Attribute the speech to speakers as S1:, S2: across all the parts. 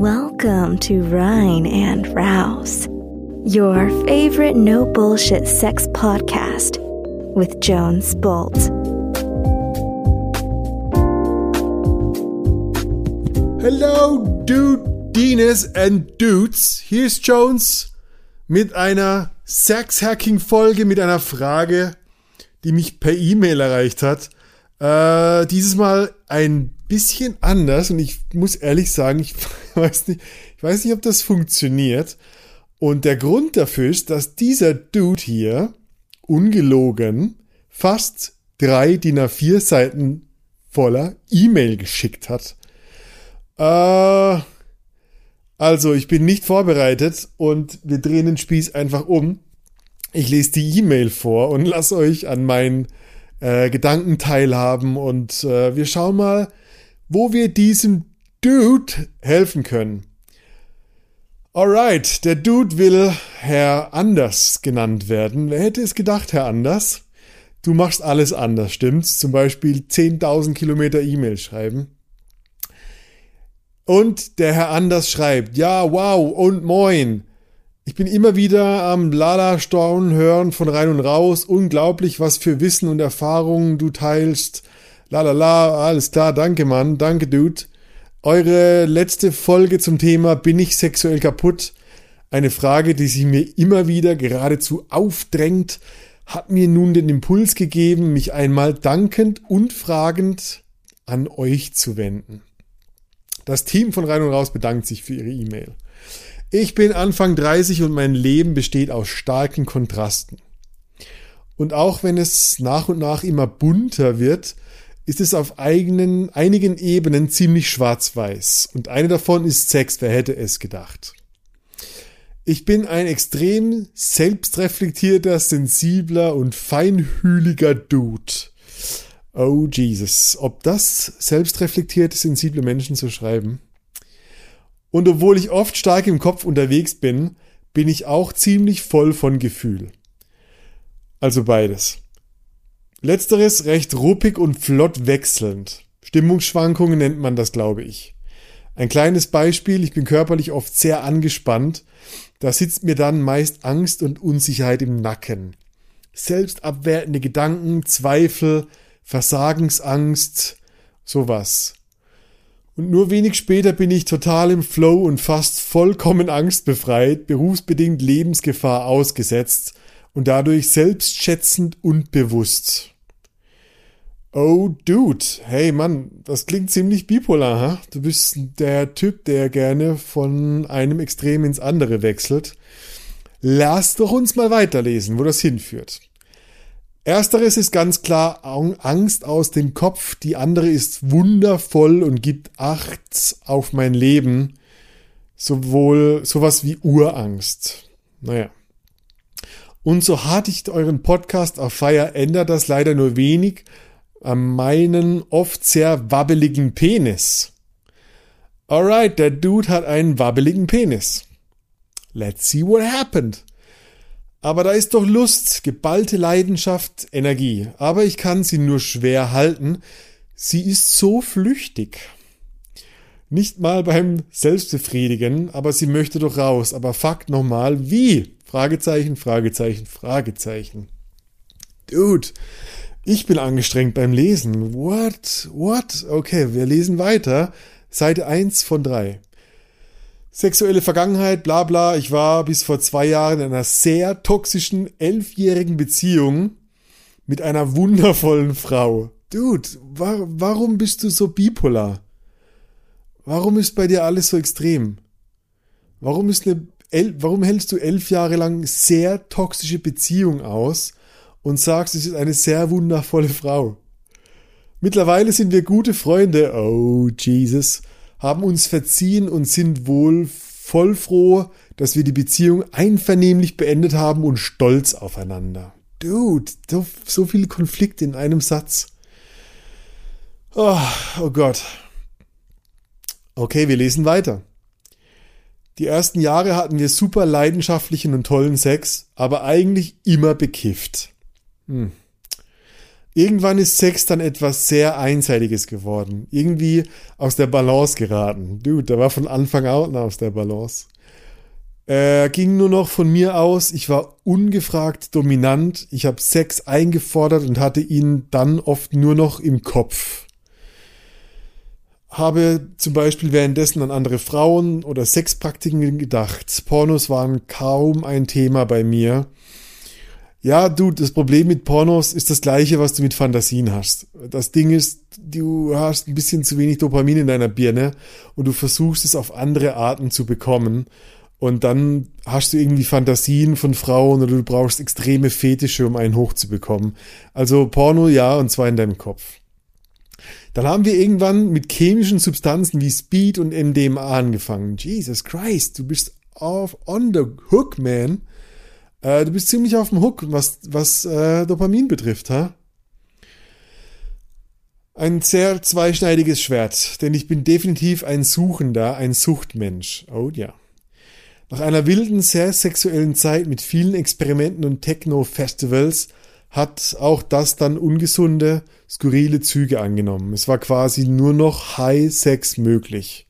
S1: Welcome to Rhine and Rouse, your favorite no bullshit sex podcast with Jones Bolt.
S2: Hello, Dudines and Dudes. Hier ist Jones mit einer Sex-Hacking-Folge mit einer Frage, die mich per E-Mail erreicht hat. Äh, dieses Mal ein bisschen anders und ich muss ehrlich sagen, ich weiß nicht, ich weiß nicht, ob das funktioniert. Und der Grund dafür ist, dass dieser Dude hier ungelogen fast drei DIN A4 Seiten voller E-Mail geschickt hat. Äh, also, ich bin nicht vorbereitet und wir drehen den Spieß einfach um. Ich lese die E-Mail vor und lasse euch an meinen äh, Gedanken teilhaben und äh, wir schauen mal, wo wir diesem Dude helfen können. Alright, der Dude will Herr Anders genannt werden. Wer hätte es gedacht, Herr Anders? Du machst alles anders, stimmt's? Zum Beispiel 10.000 Kilometer E-Mail schreiben. Und der Herr Anders schreibt, ja, wow und moin. Ich bin immer wieder am Lala-Storn hören von rein und raus. Unglaublich, was für Wissen und Erfahrungen du teilst. Lalala, alles klar, danke Mann, danke Dude. Eure letzte Folge zum Thema Bin ich sexuell kaputt? Eine Frage, die sich mir immer wieder geradezu aufdrängt, hat mir nun den Impuls gegeben, mich einmal dankend und fragend an euch zu wenden. Das Team von Rein und Raus bedankt sich für ihre E-Mail. Ich bin Anfang 30 und mein Leben besteht aus starken Kontrasten. Und auch wenn es nach und nach immer bunter wird, ist es auf eigenen, einigen Ebenen ziemlich schwarz-weiß. Und eine davon ist Sex, wer hätte es gedacht. Ich bin ein extrem selbstreflektierter, sensibler und feinhühliger Dude. Oh Jesus, ob das selbstreflektierte, sensible Menschen so schreiben? Und obwohl ich oft stark im Kopf unterwegs bin, bin ich auch ziemlich voll von Gefühl. Also beides. Letzteres recht ruppig und flott wechselnd. Stimmungsschwankungen nennt man das, glaube ich. Ein kleines Beispiel, ich bin körperlich oft sehr angespannt, da sitzt mir dann meist Angst und Unsicherheit im Nacken. Selbstabwertende Gedanken, Zweifel, Versagensangst, sowas. Und nur wenig später bin ich total im Flow und fast vollkommen angstbefreit, berufsbedingt Lebensgefahr ausgesetzt und dadurch selbstschätzend und bewusst. Oh, Dude, hey Mann, das klingt ziemlich bipolar, ha? Du bist der Typ, der gerne von einem Extrem ins andere wechselt. Lass doch uns mal weiterlesen, wo das hinführt. Ersteres ist ganz klar Angst aus dem Kopf, die andere ist wundervoll und gibt Acht auf mein Leben, sowohl sowas wie Urangst. Naja. Und so hart ich euren Podcast auf Feier ändert das leider nur wenig an meinen oft sehr wabbeligen Penis. Alright, der Dude hat einen wabbeligen Penis. Let's see what happened. Aber da ist doch Lust, geballte Leidenschaft, Energie. Aber ich kann sie nur schwer halten. Sie ist so flüchtig. Nicht mal beim Selbstbefriedigen, aber sie möchte doch raus. Aber Fakt nochmal, wie? Fragezeichen, Fragezeichen, Fragezeichen. Dude, ich bin angestrengt beim Lesen. What? What? Okay, wir lesen weiter. Seite 1 von 3. Sexuelle Vergangenheit, bla bla. Ich war bis vor zwei Jahren in einer sehr toxischen, elfjährigen Beziehung mit einer wundervollen Frau. Dude, wa warum bist du so bipolar? Warum ist bei dir alles so extrem? Warum ist eine warum hältst du elf Jahre lang sehr toxische Beziehung aus und sagst, es ist eine sehr wundervolle Frau? Mittlerweile sind wir gute Freunde, oh Jesus, haben uns verziehen und sind wohl voll froh, dass wir die Beziehung einvernehmlich beendet haben und stolz aufeinander. Dude, so, so viel Konflikt in einem Satz. Oh, oh Gott. Okay, wir lesen weiter. Die ersten Jahre hatten wir super leidenschaftlichen und tollen Sex, aber eigentlich immer bekifft. Hm. Irgendwann ist Sex dann etwas sehr Einseitiges geworden. Irgendwie aus der Balance geraten. Dude, der war von Anfang an aus der Balance. Er ging nur noch von mir aus. Ich war ungefragt dominant. Ich habe Sex eingefordert und hatte ihn dann oft nur noch im Kopf. Habe zum Beispiel währenddessen an andere Frauen oder Sexpraktiken gedacht. Pornos waren kaum ein Thema bei mir. Ja, du, das Problem mit Pornos ist das gleiche, was du mit Fantasien hast. Das Ding ist, du hast ein bisschen zu wenig Dopamin in deiner Birne und du versuchst es auf andere Arten zu bekommen. Und dann hast du irgendwie Fantasien von Frauen oder du brauchst extreme Fetische, um einen hochzubekommen. Also Porno ja, und zwar in deinem Kopf. Dann haben wir irgendwann mit chemischen Substanzen wie Speed und MDMA angefangen. Jesus Christ, du bist auf on the hook, man. Äh, du bist ziemlich auf dem Hook, was, was äh, Dopamin betrifft, ha? Ein sehr zweischneidiges Schwert, denn ich bin definitiv ein Suchender, ein Suchtmensch. Oh ja. Nach einer wilden, sehr sexuellen Zeit mit vielen Experimenten und Techno-Festivals hat auch das dann ungesunde, skurrile Züge angenommen. Es war quasi nur noch High-Sex möglich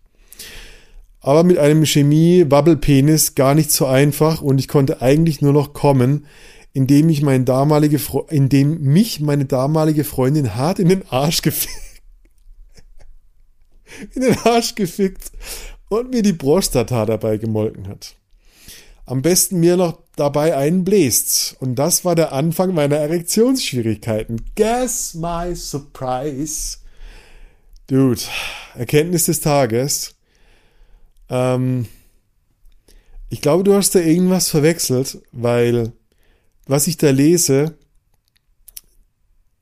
S2: aber mit einem Chemie-Wabbelpenis gar nicht so einfach und ich konnte eigentlich nur noch kommen, indem ich meine damalige, Fre indem mich meine damalige Freundin hart in den Arsch gefickt, in den Arsch gefickt und mir die Prostata dabei gemolken hat. Am besten mir noch dabei einen bläst. Und das war der Anfang meiner Erektionsschwierigkeiten. Guess my surprise. Dude, Erkenntnis des Tages. Ähm, ich glaube, du hast da irgendwas verwechselt, weil was ich da lese,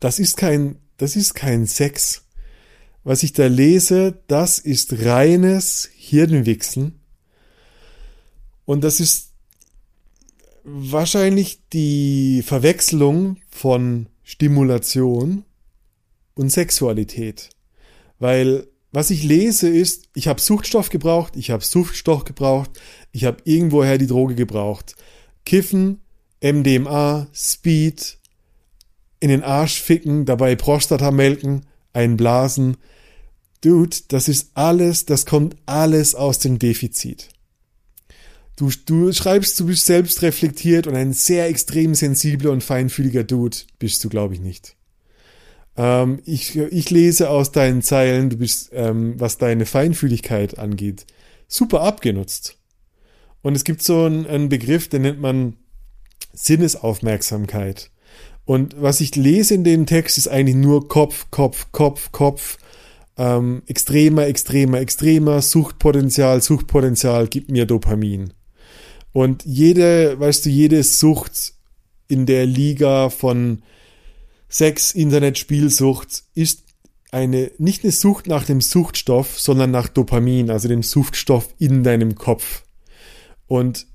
S2: das ist kein, das ist kein Sex. Was ich da lese, das ist reines Hirnwichsen. Und das ist wahrscheinlich die Verwechslung von Stimulation und Sexualität. Weil was ich lese ist, ich habe Suchtstoff gebraucht, ich habe Suchtstoff gebraucht, ich habe irgendwoher die Droge gebraucht. Kiffen, MDMA, Speed, in den Arsch ficken, dabei Prostata melken, einblasen. Dude, das ist alles, das kommt alles aus dem Defizit. Du, du schreibst, du bist selbst reflektiert und ein sehr extrem sensibler und feinfühliger Dude bist du, glaube ich, nicht. Ähm, ich, ich lese aus deinen Zeilen, du bist, ähm, was deine Feinfühligkeit angeht, super abgenutzt. Und es gibt so einen, einen Begriff, den nennt man Sinnesaufmerksamkeit. Und was ich lese in dem Text ist eigentlich nur Kopf, Kopf, Kopf, Kopf. Ähm, extremer, extremer, extremer, Suchtpotenzial, Suchtpotenzial, gib mir Dopamin. Und jede, weißt du, jede Sucht in der Liga von Sex, Internet, Spielsucht ist eine, nicht eine Sucht nach dem Suchtstoff, sondern nach Dopamin, also dem Suchtstoff in deinem Kopf. Und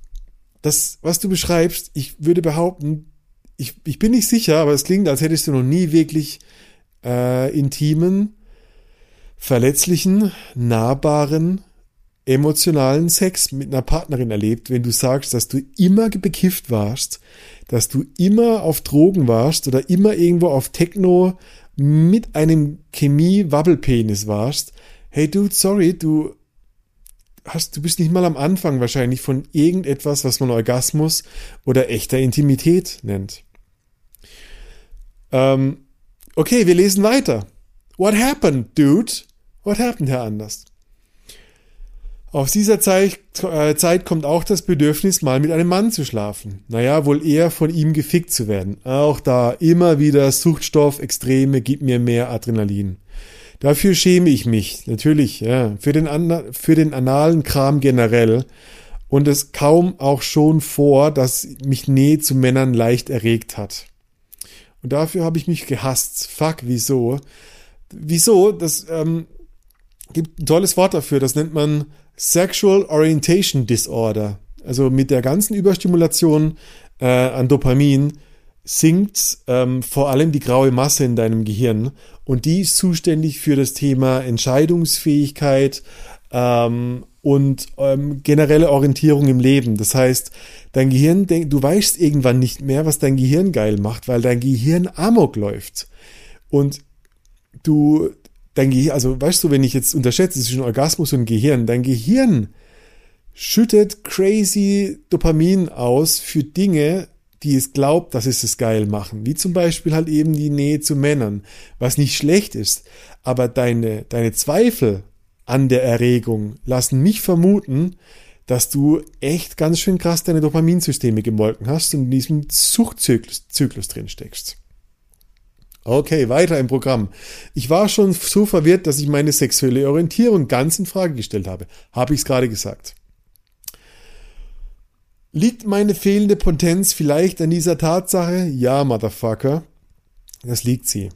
S2: das, was du beschreibst, ich würde behaupten, ich, ich bin nicht sicher, aber es klingt, als hättest du noch nie wirklich äh, intimen, verletzlichen, nahbaren, emotionalen Sex mit einer Partnerin erlebt, wenn du sagst, dass du immer bekifft warst, dass du immer auf Drogen warst oder immer irgendwo auf Techno mit einem Chemie-Wabbelpenis warst. Hey dude, sorry, du hast, du bist nicht mal am Anfang wahrscheinlich von irgendetwas, was man Orgasmus oder echter Intimität nennt. Ähm, okay, wir lesen weiter. What happened, dude? What happened, Herr Anders? Aus dieser Zeit, äh, Zeit kommt auch das Bedürfnis, mal mit einem Mann zu schlafen. Naja, wohl eher von ihm gefickt zu werden. Auch da immer wieder Suchtstoff, Extreme, gib mir mehr Adrenalin. Dafür schäme ich mich, natürlich, ja, für den, für den analen Kram generell. Und es kaum auch schon vor, dass mich Nähe zu Männern leicht erregt hat. Und dafür habe ich mich gehasst. Fuck, wieso? Wieso? Das ähm, gibt ein tolles Wort dafür. Das nennt man Sexual Orientation Disorder, also mit der ganzen Überstimulation äh, an Dopamin, sinkt ähm, vor allem die graue Masse in deinem Gehirn und die ist zuständig für das Thema Entscheidungsfähigkeit ähm, und ähm, generelle Orientierung im Leben. Das heißt, dein Gehirn du weißt irgendwann nicht mehr, was dein Gehirn geil macht, weil dein Gehirn amok läuft. Und du, dein Gehirn, also weißt du, wenn ich jetzt unterschätze zwischen Orgasmus und Gehirn, dein Gehirn schüttet crazy Dopamin aus für Dinge, die es glaubt, dass es es geil machen. Wie zum Beispiel halt eben die Nähe zu Männern, was nicht schlecht ist. Aber deine, deine Zweifel an der Erregung lassen mich vermuten, dass du echt ganz schön krass deine Dopaminsysteme gemolken hast und in diesem Suchtzyklus Zyklus drin steckst. Okay, weiter im Programm. Ich war schon so verwirrt, dass ich meine sexuelle Orientierung ganz in Frage gestellt habe. Habe ich es gerade gesagt. Liegt meine fehlende Potenz vielleicht an dieser Tatsache? Ja, Motherfucker. Das liegt sie.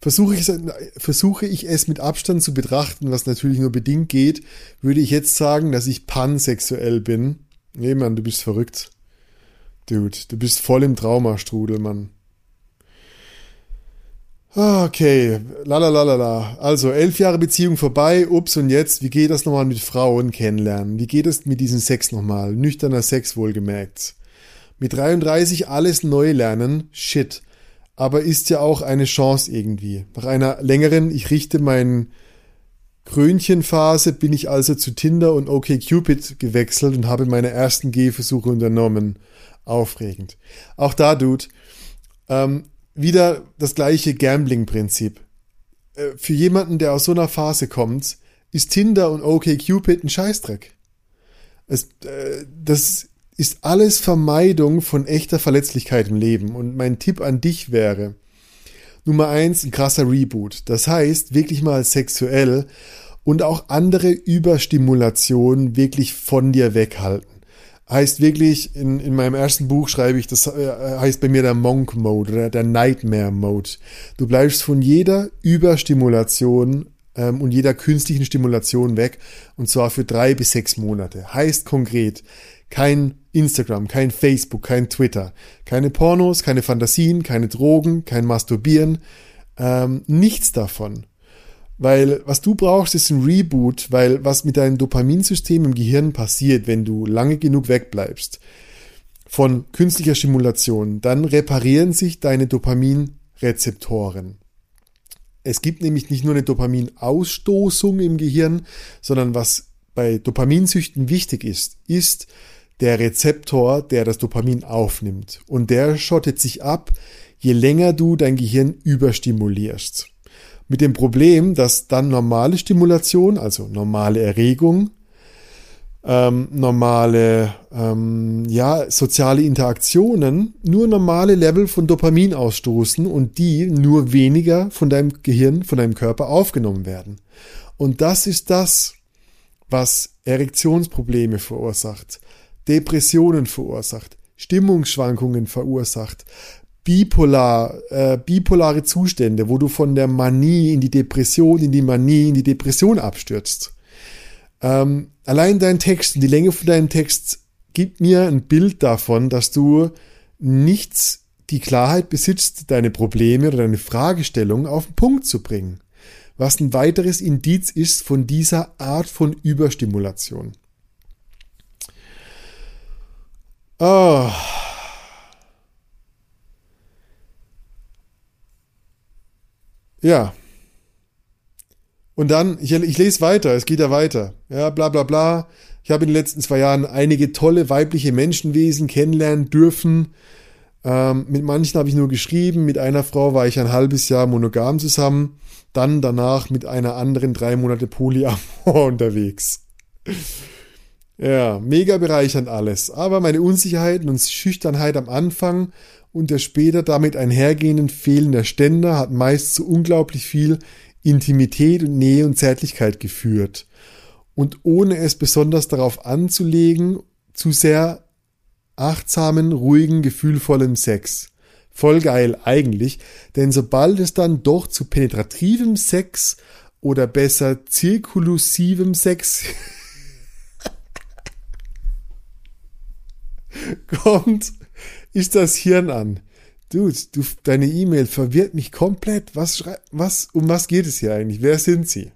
S2: Versuche ich, versuche ich es mit Abstand zu betrachten, was natürlich nur bedingt geht, würde ich jetzt sagen, dass ich pansexuell bin. Nee, Mann, du bist verrückt. Dude, du bist voll im Traumastrudel, Mann. Okay, lalalala. Also, elf Jahre Beziehung vorbei, ups, und jetzt, wie geht das nochmal mit Frauen kennenlernen? Wie geht es mit diesem Sex nochmal? Nüchterner Sex wohlgemerkt. Mit 33 alles neu lernen, shit. Aber ist ja auch eine Chance irgendwie. Nach einer längeren, ich richte mein Krönchenphase, bin ich also zu Tinder und OkCupid gewechselt und habe meine ersten Gehversuche unternommen. Aufregend. Auch da, Dude, ähm, wieder das gleiche Gambling-Prinzip. Äh, für jemanden, der aus so einer Phase kommt, ist Tinder und OkCupid ein Scheißdreck. Es, äh, das ist alles Vermeidung von echter Verletzlichkeit im Leben. Und mein Tipp an dich wäre, Nummer eins, ein krasser Reboot. Das heißt, wirklich mal sexuell und auch andere Überstimulationen wirklich von dir weghalten heißt wirklich, in, in meinem ersten Buch schreibe ich, das äh, heißt bei mir der Monk Mode oder der Nightmare Mode. Du bleibst von jeder Überstimulation ähm, und jeder künstlichen Stimulation weg und zwar für drei bis sechs Monate. Heißt konkret, kein Instagram, kein Facebook, kein Twitter, keine Pornos, keine Fantasien, keine Drogen, kein Masturbieren, ähm, nichts davon. Weil was du brauchst, ist ein Reboot, weil was mit deinem Dopaminsystem im Gehirn passiert, wenn du lange genug wegbleibst von künstlicher Stimulation, dann reparieren sich deine Dopaminrezeptoren. Es gibt nämlich nicht nur eine Dopaminausstoßung im Gehirn, sondern was bei Dopaminsüchten wichtig ist, ist der Rezeptor, der das Dopamin aufnimmt. Und der schottet sich ab, je länger du dein Gehirn überstimulierst. Mit dem Problem, dass dann normale Stimulation, also normale Erregung, ähm, normale ähm, ja, soziale Interaktionen nur normale Level von Dopamin ausstoßen und die nur weniger von deinem Gehirn, von deinem Körper aufgenommen werden. Und das ist das, was Erektionsprobleme verursacht, Depressionen verursacht, Stimmungsschwankungen verursacht, bipolar, äh, bipolare Zustände, wo du von der Manie in die Depression, in die Manie, in die Depression abstürzt. Ähm, allein dein Text und die Länge von deinem Text gibt mir ein Bild davon, dass du nichts die Klarheit besitzt, deine Probleme oder deine Fragestellung auf den Punkt zu bringen. Was ein weiteres Indiz ist von dieser Art von Überstimulation. Oh. Ja. Und dann, ich, ich lese weiter, es geht ja weiter. Ja, bla bla bla. Ich habe in den letzten zwei Jahren einige tolle weibliche Menschenwesen kennenlernen dürfen. Ähm, mit manchen habe ich nur geschrieben, mit einer Frau war ich ein halbes Jahr monogam zusammen, dann danach mit einer anderen drei Monate Polyamor unterwegs. Ja, mega bereichernd alles. Aber meine Unsicherheiten und Schüchternheit am Anfang und der später damit einhergehenden fehlender Ständer hat meist zu unglaublich viel Intimität und Nähe und Zärtlichkeit geführt. Und ohne es besonders darauf anzulegen, zu sehr achtsamen, ruhigen, gefühlvollem Sex. Voll geil eigentlich, denn sobald es dann doch zu penetrativem Sex oder besser zirkulusivem Sex kommt, ist das Hirn an. Dude, du, deine E-Mail verwirrt mich komplett. Was, was, um was geht es hier eigentlich? Wer sind sie?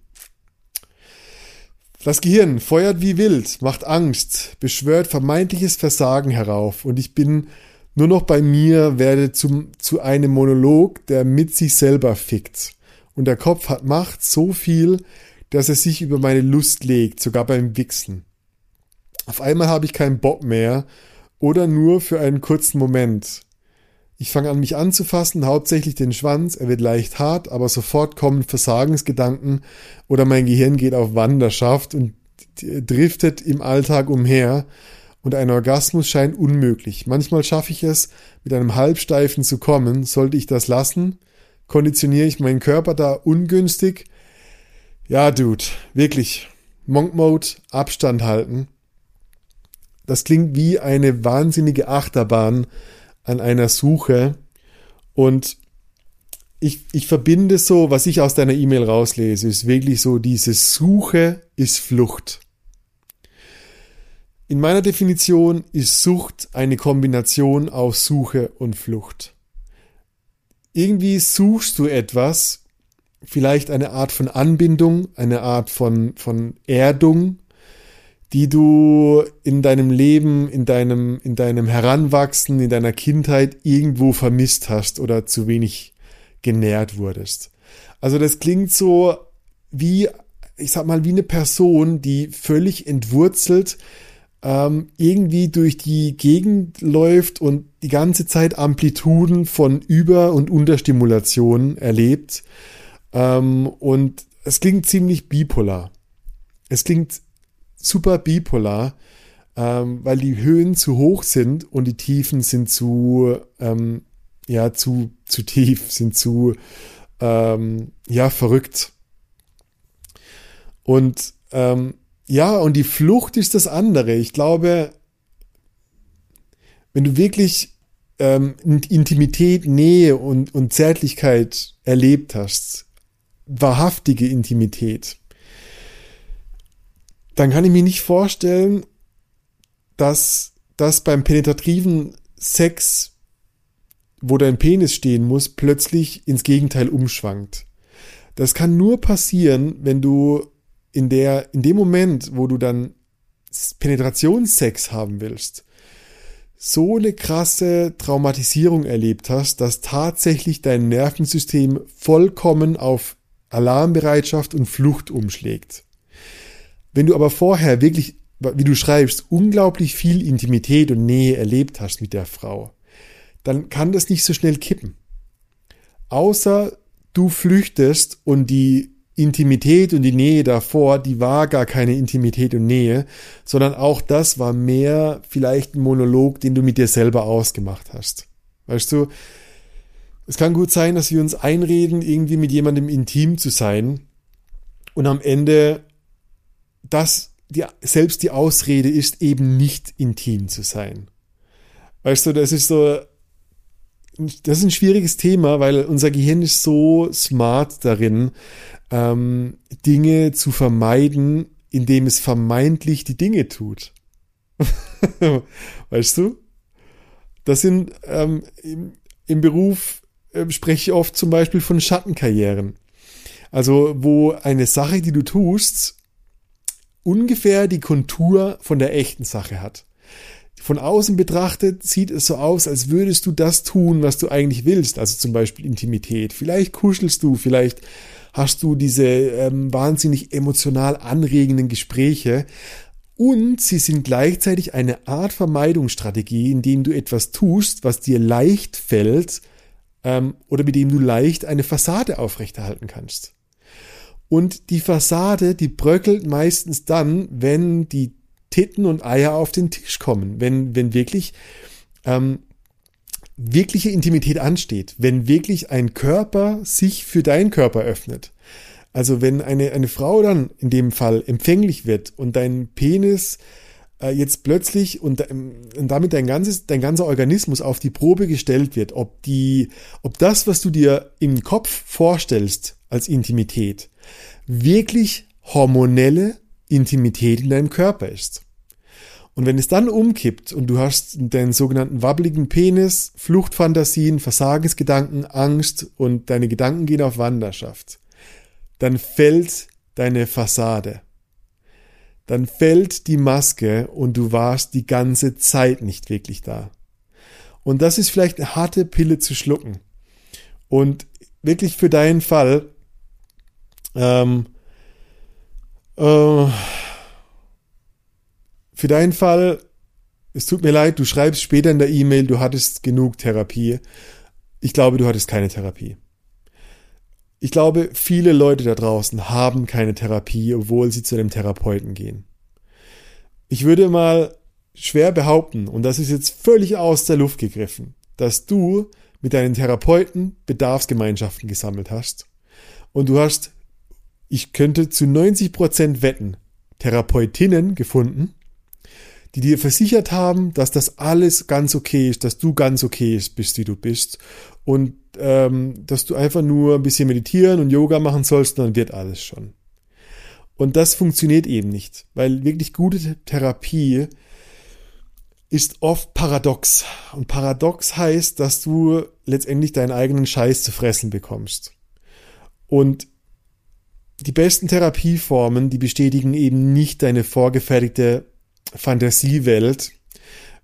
S2: Das Gehirn feuert wie wild, macht Angst, beschwört vermeintliches Versagen herauf und ich bin nur noch bei mir werde zum, zu einem Monolog, der mit sich selber fickt. Und der Kopf hat Macht so viel, dass er sich über meine Lust legt, sogar beim Wichsen. Auf einmal habe ich keinen Bock mehr oder nur für einen kurzen Moment. Ich fange an, mich anzufassen, hauptsächlich den Schwanz, er wird leicht hart, aber sofort kommen Versagensgedanken oder mein Gehirn geht auf Wanderschaft und driftet im Alltag umher und ein Orgasmus scheint unmöglich. Manchmal schaffe ich es, mit einem Halbsteifen zu kommen. Sollte ich das lassen? Konditioniere ich meinen Körper da ungünstig? Ja, Dude, wirklich. Monk Mode, Abstand halten. Das klingt wie eine wahnsinnige Achterbahn an einer Suche. Und ich, ich verbinde so, was ich aus deiner E-Mail rauslese, ist wirklich so, diese Suche ist Flucht. In meiner Definition ist Sucht eine Kombination aus Suche und Flucht. Irgendwie suchst du etwas, vielleicht eine Art von Anbindung, eine Art von, von Erdung, die du in deinem Leben, in deinem, in deinem Heranwachsen, in deiner Kindheit irgendwo vermisst hast oder zu wenig genährt wurdest. Also das klingt so wie, ich sag mal, wie eine Person, die völlig entwurzelt ähm, irgendwie durch die Gegend läuft und die ganze Zeit Amplituden von Über- und Unterstimulation erlebt. Ähm, und es klingt ziemlich bipolar. Es klingt super bipolar, ähm, weil die Höhen zu hoch sind und die Tiefen sind zu, ähm, ja, zu, zu tief, sind zu, ähm, ja, verrückt. Und ähm, ja, und die Flucht ist das andere. Ich glaube, wenn du wirklich ähm, Intimität, Nähe und, und Zärtlichkeit erlebt hast, wahrhaftige Intimität, dann kann ich mir nicht vorstellen, dass das beim penetrativen Sex, wo dein Penis stehen muss, plötzlich ins Gegenteil umschwankt. Das kann nur passieren, wenn du in der, in dem Moment, wo du dann Penetrationssex haben willst, so eine krasse Traumatisierung erlebt hast, dass tatsächlich dein Nervensystem vollkommen auf Alarmbereitschaft und Flucht umschlägt. Wenn du aber vorher wirklich, wie du schreibst, unglaublich viel Intimität und Nähe erlebt hast mit der Frau, dann kann das nicht so schnell kippen. Außer du flüchtest und die Intimität und die Nähe davor, die war gar keine Intimität und Nähe, sondern auch das war mehr vielleicht ein Monolog, den du mit dir selber ausgemacht hast. Weißt du, es kann gut sein, dass wir uns einreden, irgendwie mit jemandem intim zu sein und am Ende das die, selbst die Ausrede ist, eben nicht intim zu sein. Weißt du, das ist so, das ist ein schwieriges Thema, weil unser Gehirn ist so smart darin, ähm, Dinge zu vermeiden, indem es vermeintlich die Dinge tut. weißt du? Das sind ähm, im, im Beruf äh, spreche ich oft zum Beispiel von Schattenkarrieren. Also wo eine Sache, die du tust, ungefähr die Kontur von der echten Sache hat. Von außen betrachtet sieht es so aus, als würdest du das tun, was du eigentlich willst, also zum Beispiel Intimität. Vielleicht kuschelst du, vielleicht hast du diese ähm, wahnsinnig emotional anregenden Gespräche. Und sie sind gleichzeitig eine Art Vermeidungsstrategie, indem du etwas tust, was dir leicht fällt ähm, oder mit dem du leicht eine Fassade aufrechterhalten kannst. Und die Fassade, die bröckelt meistens dann, wenn die Titten und Eier auf den Tisch kommen, wenn, wenn wirklich ähm, wirkliche Intimität ansteht, wenn wirklich ein Körper sich für deinen Körper öffnet. Also wenn eine, eine Frau dann in dem Fall empfänglich wird und dein Penis äh, jetzt plötzlich und, ähm, und damit dein ganzes, dein ganzer Organismus auf die Probe gestellt wird, ob die, ob das, was du dir im Kopf vorstellst als Intimität, wirklich hormonelle Intimität in deinem Körper ist. Und wenn es dann umkippt und du hast den sogenannten wabbeligen Penis, Fluchtfantasien, Versagensgedanken, Angst und deine Gedanken gehen auf Wanderschaft, dann fällt deine Fassade. Dann fällt die Maske und du warst die ganze Zeit nicht wirklich da. Und das ist vielleicht eine harte Pille zu schlucken. Und wirklich für deinen Fall, ähm, äh, für deinen Fall, es tut mir leid, du schreibst später in der E-Mail, du hattest genug Therapie. Ich glaube, du hattest keine Therapie. Ich glaube, viele Leute da draußen haben keine Therapie, obwohl sie zu einem Therapeuten gehen. Ich würde mal schwer behaupten, und das ist jetzt völlig aus der Luft gegriffen, dass du mit deinen Therapeuten Bedarfsgemeinschaften gesammelt hast und du hast, ich könnte zu 90 Prozent wetten, Therapeutinnen gefunden, die dir versichert haben, dass das alles ganz okay ist, dass du ganz okay bist, wie du bist und ähm, dass du einfach nur ein bisschen meditieren und Yoga machen sollst, dann wird alles schon. Und das funktioniert eben nicht, weil wirklich gute Therapie ist oft paradox. Und paradox heißt, dass du letztendlich deinen eigenen Scheiß zu fressen bekommst. Und die besten Therapieformen, die bestätigen eben nicht deine vorgefertigte Fantasiewelt,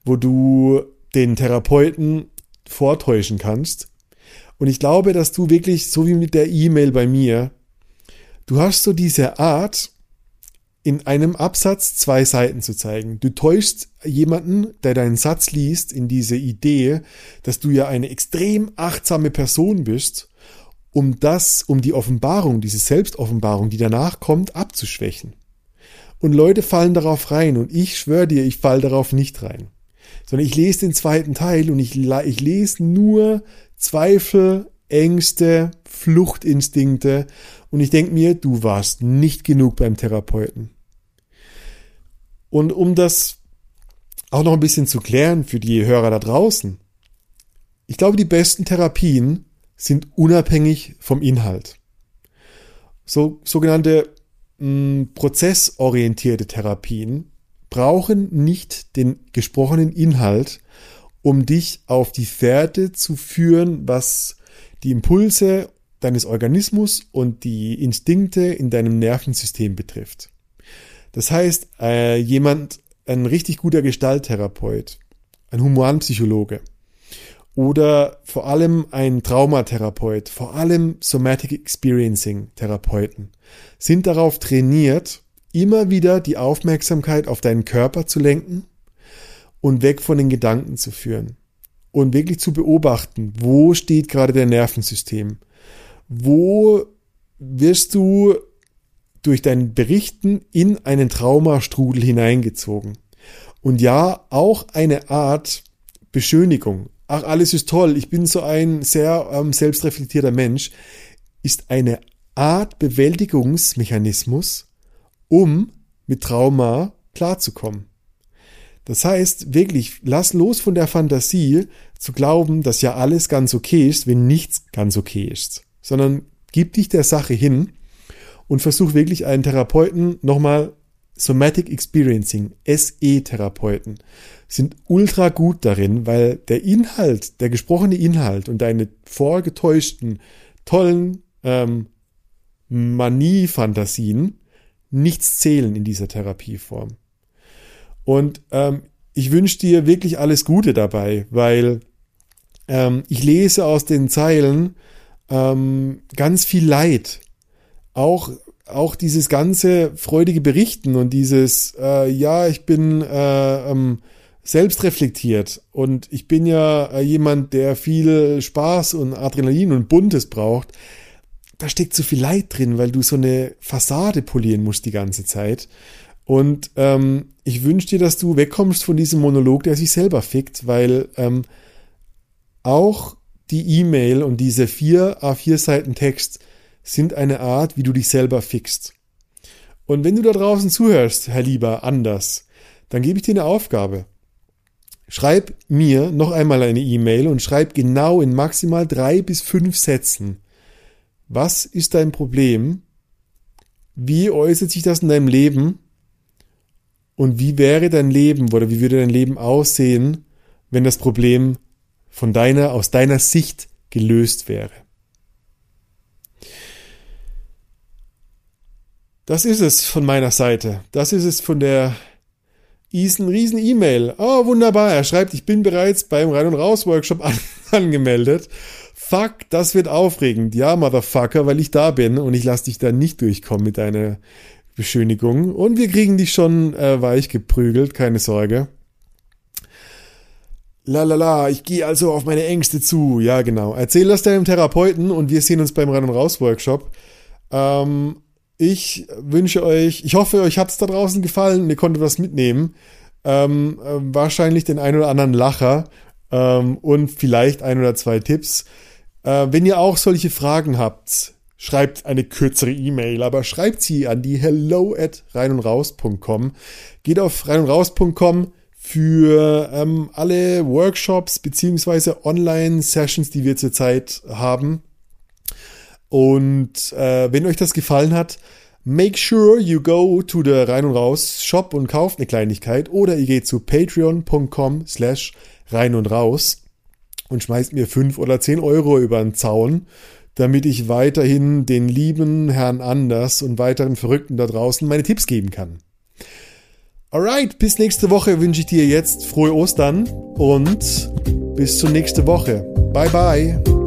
S2: wo du den Therapeuten vortäuschen kannst. Und ich glaube, dass du wirklich, so wie mit der E-Mail bei mir, du hast so diese Art, in einem Absatz zwei Seiten zu zeigen. Du täuschst jemanden, der deinen Satz liest, in diese Idee, dass du ja eine extrem achtsame Person bist, um das, um die Offenbarung, diese Selbstoffenbarung, die danach kommt, abzuschwächen. Und Leute fallen darauf rein und ich schwöre dir, ich fall darauf nicht rein sondern ich lese den zweiten Teil und ich, ich lese nur Zweifel, Ängste, Fluchtinstinkte und ich denke mir, du warst nicht genug beim Therapeuten. Und um das auch noch ein bisschen zu klären für die Hörer da draußen, ich glaube, die besten Therapien sind unabhängig vom Inhalt. So sogenannte mh, hm, prozessorientierte Therapien brauchen nicht den gesprochenen Inhalt, um dich auf die Fährte zu führen, was die Impulse deines Organismus und die Instinkte in deinem Nervensystem betrifft. Das heißt, äh, jemand, ein richtig guter Gestalttherapeut, ein Humanpsychologe oder vor allem ein Traumatherapeut, vor allem Somatic Experiencing Therapeuten, sind darauf trainiert, immer wieder die Aufmerksamkeit auf deinen Körper zu lenken und weg von den Gedanken zu führen und wirklich zu beobachten, wo steht gerade dein Nervensystem, wo wirst du durch dein Berichten in einen Traumastrudel hineingezogen. Und ja, auch eine Art Beschönigung. Ach, alles ist toll, ich bin so ein sehr ähm, selbstreflektierter Mensch, ist eine Art Bewältigungsmechanismus, um mit Trauma klarzukommen. Das heißt, wirklich, lass los von der Fantasie zu glauben, dass ja alles ganz okay ist, wenn nichts ganz okay ist, sondern gib dich der Sache hin und versuch wirklich einen Therapeuten nochmal Somatic Experiencing, SE-Therapeuten, sind ultra gut darin, weil der Inhalt, der gesprochene Inhalt und deine vorgetäuschten, tollen ähm, Manie-Fantasien nichts zählen in dieser Therapieform. Und ähm, ich wünsche dir wirklich alles Gute dabei, weil ähm, ich lese aus den Zeilen ähm, ganz viel Leid. Auch, auch dieses ganze freudige Berichten und dieses, äh, ja, ich bin äh, ähm, selbst reflektiert und ich bin ja äh, jemand, der viel Spaß und Adrenalin und Buntes braucht da steckt so viel Leid drin, weil du so eine Fassade polieren musst die ganze Zeit. Und ähm, ich wünsche dir, dass du wegkommst von diesem Monolog, der sich selber fickt, weil ähm, auch die E-Mail und diese vier A4 Seiten Text sind eine Art, wie du dich selber fickst. Und wenn du da draußen zuhörst, Herr Lieber, anders, dann gebe ich dir eine Aufgabe. Schreib mir noch einmal eine E-Mail und schreib genau in maximal drei bis fünf Sätzen, was ist dein Problem? Wie äußert sich das in deinem Leben? Und wie wäre dein Leben oder wie würde dein Leben aussehen, wenn das Problem von deiner, aus deiner Sicht gelöst wäre? Das ist es von meiner Seite. Das ist es von der ist ein riesen E-Mail. Oh, wunderbar. Er schreibt, ich bin bereits beim Rein- und Raus-Workshop an angemeldet. Fuck, das wird aufregend. Ja, Motherfucker, weil ich da bin und ich lass dich da nicht durchkommen mit deiner Beschönigung. Und wir kriegen dich schon äh, weich geprügelt, keine Sorge. Lalala, ich gehe also auf meine Ängste zu. Ja, genau. Erzähl das deinem Therapeuten und wir sehen uns beim Rein- und Raus-Workshop. Ähm, ich wünsche euch, ich hoffe, euch hat es da draußen gefallen und ihr konntet was mitnehmen. Ähm, äh, wahrscheinlich den ein oder anderen Lacher ähm, und vielleicht ein oder zwei Tipps. Äh, wenn ihr auch solche Fragen habt, schreibt eine kürzere E-Mail, aber schreibt sie an die hello at reinundraus.com. Geht auf reinundraus.com für ähm, alle Workshops beziehungsweise Online-Sessions, die wir zurzeit haben. Und äh, wenn euch das gefallen hat, make sure you go to the Rein und Raus Shop und kauft eine Kleinigkeit oder ihr geht zu patreon.com slash rein und raus und schmeißt mir fünf oder zehn Euro über den Zaun, damit ich weiterhin den lieben Herrn Anders und weiteren Verrückten da draußen meine Tipps geben kann. Alright, bis nächste Woche wünsche ich dir jetzt frohe Ostern und bis zur nächsten Woche. Bye bye.